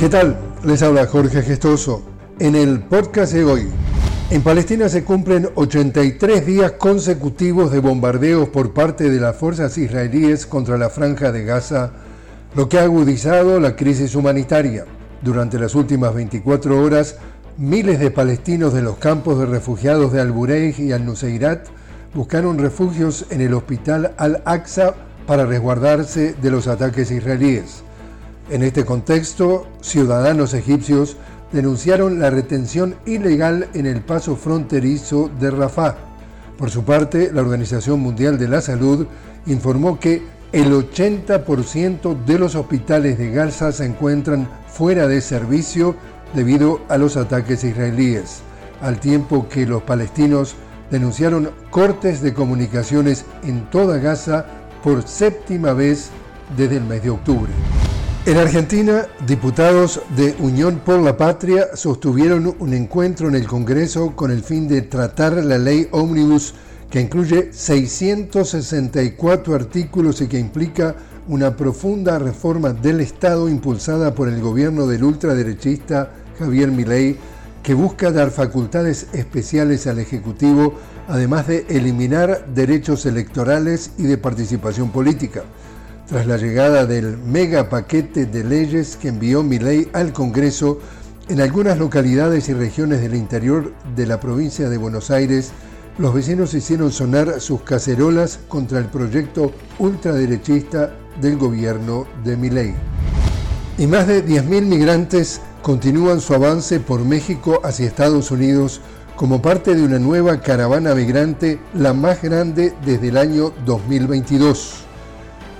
¿Qué tal? Les habla Jorge Gestoso. En el podcast de hoy, en Palestina se cumplen 83 días consecutivos de bombardeos por parte de las fuerzas israelíes contra la franja de Gaza, lo que ha agudizado la crisis humanitaria. Durante las últimas 24 horas, miles de palestinos de los campos de refugiados de Al-Bureij y Al-Nuseirat buscaron refugios en el hospital Al-Aqsa para resguardarse de los ataques israelíes. En este contexto, ciudadanos egipcios denunciaron la retención ilegal en el paso fronterizo de Rafah. Por su parte, la Organización Mundial de la Salud informó que el 80% de los hospitales de Gaza se encuentran fuera de servicio debido a los ataques israelíes, al tiempo que los palestinos denunciaron cortes de comunicaciones en toda Gaza por séptima vez desde el mes de octubre. En Argentina, diputados de Unión por la Patria sostuvieron un encuentro en el Congreso con el fin de tratar la ley Omnibus que incluye 664 artículos y que implica una profunda reforma del Estado impulsada por el gobierno del ultraderechista Javier Milei, que busca dar facultades especiales al Ejecutivo, además de eliminar derechos electorales y de participación política tras la llegada del mega paquete de leyes que envió Milei al Congreso, en algunas localidades y regiones del interior de la provincia de Buenos Aires, los vecinos hicieron sonar sus cacerolas contra el proyecto ultraderechista del gobierno de Milei. Y más de 10.000 migrantes continúan su avance por México hacia Estados Unidos como parte de una nueva caravana migrante, la más grande desde el año 2022.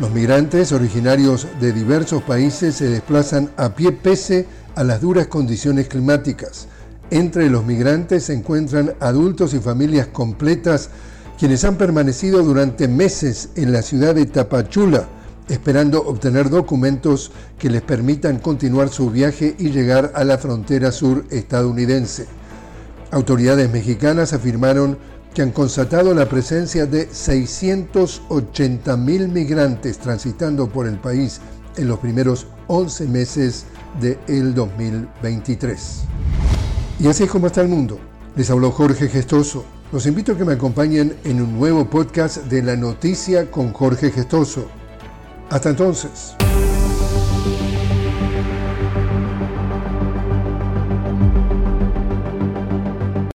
Los migrantes originarios de diversos países se desplazan a pie pese a las duras condiciones climáticas. Entre los migrantes se encuentran adultos y familias completas quienes han permanecido durante meses en la ciudad de Tapachula, esperando obtener documentos que les permitan continuar su viaje y llegar a la frontera sur estadounidense. Autoridades mexicanas afirmaron que han constatado la presencia de 680.000 migrantes transitando por el país en los primeros 11 meses del 2023. Y así es como está el mundo. Les habló Jorge Gestoso. Los invito a que me acompañen en un nuevo podcast de La Noticia con Jorge Gestoso. Hasta entonces.